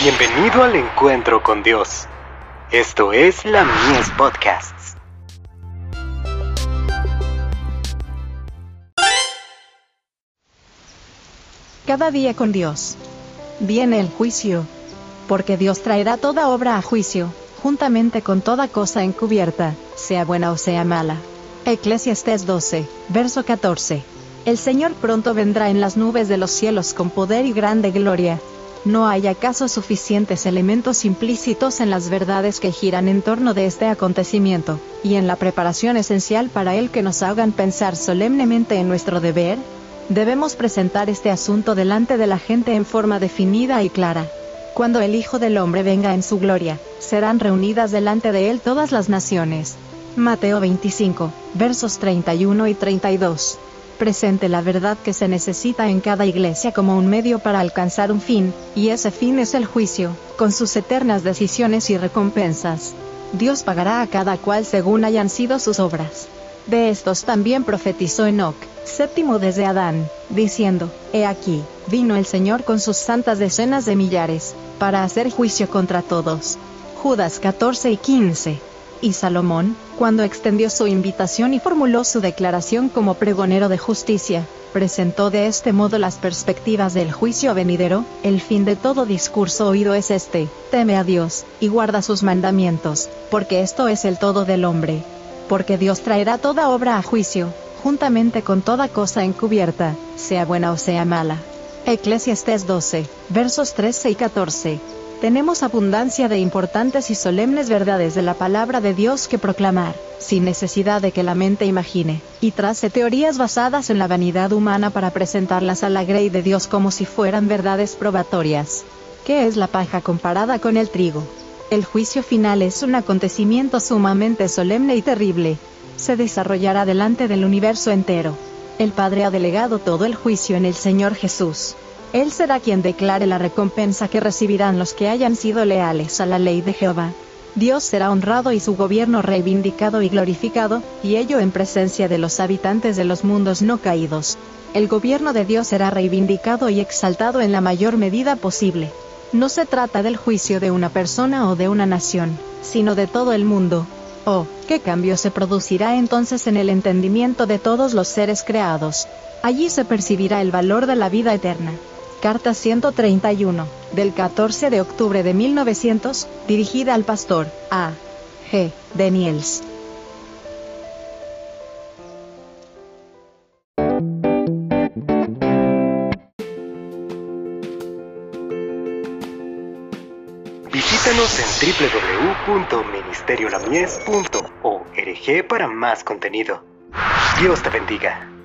Bienvenido al encuentro con Dios. Esto es la Mies Podcasts. Cada día con Dios. Viene el juicio. Porque Dios traerá toda obra a juicio, juntamente con toda cosa encubierta, sea buena o sea mala. Eclesiastes 12, verso 14. El Señor pronto vendrá en las nubes de los cielos con poder y grande gloria. ¿No hay acaso suficientes elementos implícitos en las verdades que giran en torno de este acontecimiento, y en la preparación esencial para él que nos hagan pensar solemnemente en nuestro deber? Debemos presentar este asunto delante de la gente en forma definida y clara. Cuando el Hijo del Hombre venga en su gloria, serán reunidas delante de él todas las naciones. Mateo 25, versos 31 y 32 presente la verdad que se necesita en cada iglesia como un medio para alcanzar un fin, y ese fin es el juicio, con sus eternas decisiones y recompensas. Dios pagará a cada cual según hayan sido sus obras. De estos también profetizó Enoch, séptimo desde Adán, diciendo, He aquí, vino el Señor con sus santas decenas de millares, para hacer juicio contra todos. Judas 14 y 15 y Salomón, cuando extendió su invitación y formuló su declaración como pregonero de justicia, presentó de este modo las perspectivas del juicio venidero, el fin de todo discurso oído es este, teme a Dios, y guarda sus mandamientos, porque esto es el todo del hombre. Porque Dios traerá toda obra a juicio, juntamente con toda cosa encubierta, sea buena o sea mala. Eclesiastes 12, versos 13 y 14 tenemos abundancia de importantes y solemnes verdades de la palabra de Dios que proclamar, sin necesidad de que la mente imagine, y trace teorías basadas en la vanidad humana para presentarlas a la grey de Dios como si fueran verdades probatorias. ¿Qué es la paja comparada con el trigo? El juicio final es un acontecimiento sumamente solemne y terrible. Se desarrollará delante del universo entero. El Padre ha delegado todo el juicio en el Señor Jesús. Él será quien declare la recompensa que recibirán los que hayan sido leales a la ley de Jehová. Dios será honrado y su gobierno reivindicado y glorificado, y ello en presencia de los habitantes de los mundos no caídos. El gobierno de Dios será reivindicado y exaltado en la mayor medida posible. No se trata del juicio de una persona o de una nación, sino de todo el mundo. Oh, ¿qué cambio se producirá entonces en el entendimiento de todos los seres creados? Allí se percibirá el valor de la vida eterna. Carta 131, del 14 de octubre de 1900, dirigida al pastor A. G. Daniels. Visítanos en www.ministeriolamies.org para más contenido. Dios te bendiga.